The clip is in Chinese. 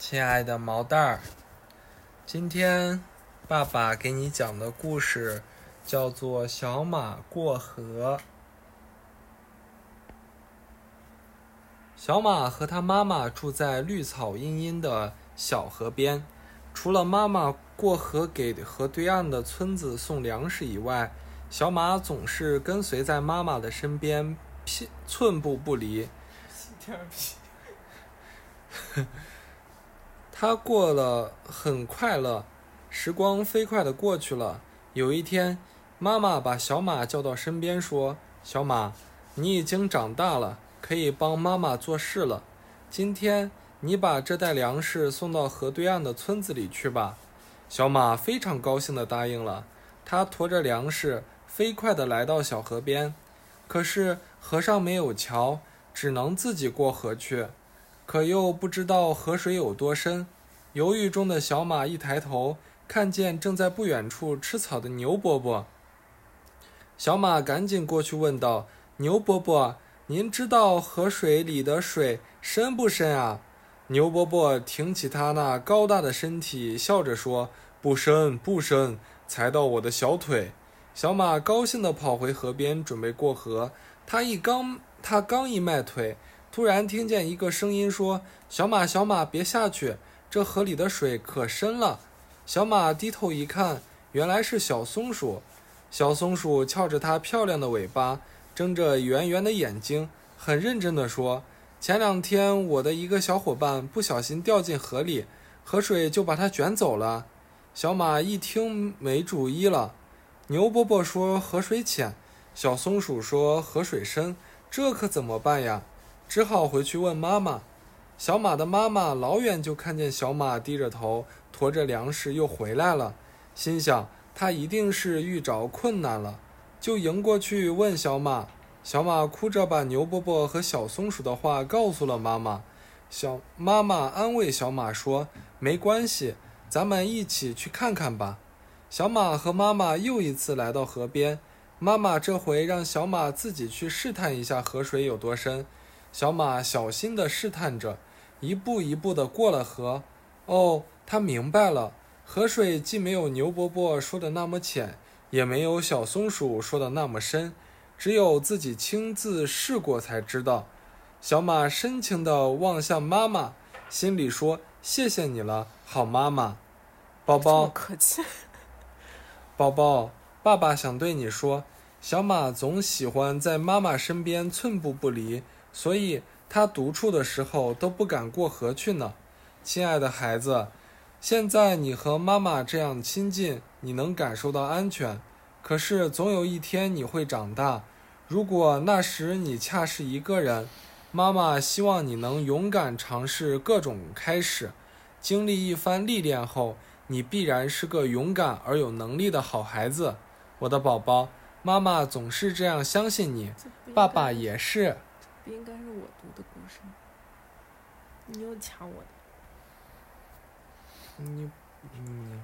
亲爱的毛蛋儿，今天爸爸给你讲的故事叫做《小马过河》。小马和他妈妈住在绿草茵茵的小河边，除了妈妈过河给河对岸的村子送粮食以外，小马总是跟随在妈妈的身边，屁寸步不离。第二批，他过了很快乐，时光飞快地过去了。有一天，妈妈把小马叫到身边，说：“小马，你已经长大了，可以帮妈妈做事了。今天你把这袋粮食送到河对岸的村子里去吧。”小马非常高兴地答应了。他驮着粮食，飞快地来到小河边。可是河上没有桥，只能自己过河去。可又不知道河水有多深。犹豫中的小马一抬头，看见正在不远处吃草的牛伯伯。小马赶紧过去问道：“牛伯伯，您知道河水里的水深不深啊？”牛伯伯挺起他那高大的身体，笑着说：“不深，不深，才到我的小腿。”小马高兴地跑回河边，准备过河。他一刚，他刚一迈腿，突然听见一个声音说：“小马，小马，别下去，这河里的水可深了。”小马低头一看，原来是小松鼠。小松鼠翘着它漂亮的尾巴，睁着圆圆的眼睛，很认真地说：“前两天我的一个小伙伴不小心掉进河里，河水就把它卷走了。”小马一听没主意了。牛伯伯说：“河水浅。”小松鼠说：“河水深，这可怎么办呀？”只好回去问妈妈。小马的妈妈老远就看见小马低着头，驮着粮食又回来了，心想他一定是遇着困难了，就迎过去问小马。小马哭着把牛伯伯和小松鼠的话告诉了妈妈。小妈妈安慰小马说：“没关系，咱们一起去看看吧。”小马和妈妈又一次来到河边，妈妈这回让小马自己去试探一下河水有多深。小马小心地试探着，一步一步地过了河。哦，他明白了，河水既没有牛伯伯说的那么浅，也没有小松鼠说的那么深，只有自己亲自试过才知道。小马深情地望向妈妈，心里说：“谢谢你了，好妈妈。”宝宝，客气。宝宝，爸爸想对你说，小马总喜欢在妈妈身边寸步不离，所以它独处的时候都不敢过河去呢。亲爱的孩子，现在你和妈妈这样亲近，你能感受到安全。可是总有一天你会长大，如果那时你恰是一个人，妈妈希望你能勇敢尝试各种开始，经历一番历练后。你必然是个勇敢而有能力的好孩子，我的宝宝。妈妈总是这样相信你，爸爸也是。应该是我读的故事？你又抢我的。你，你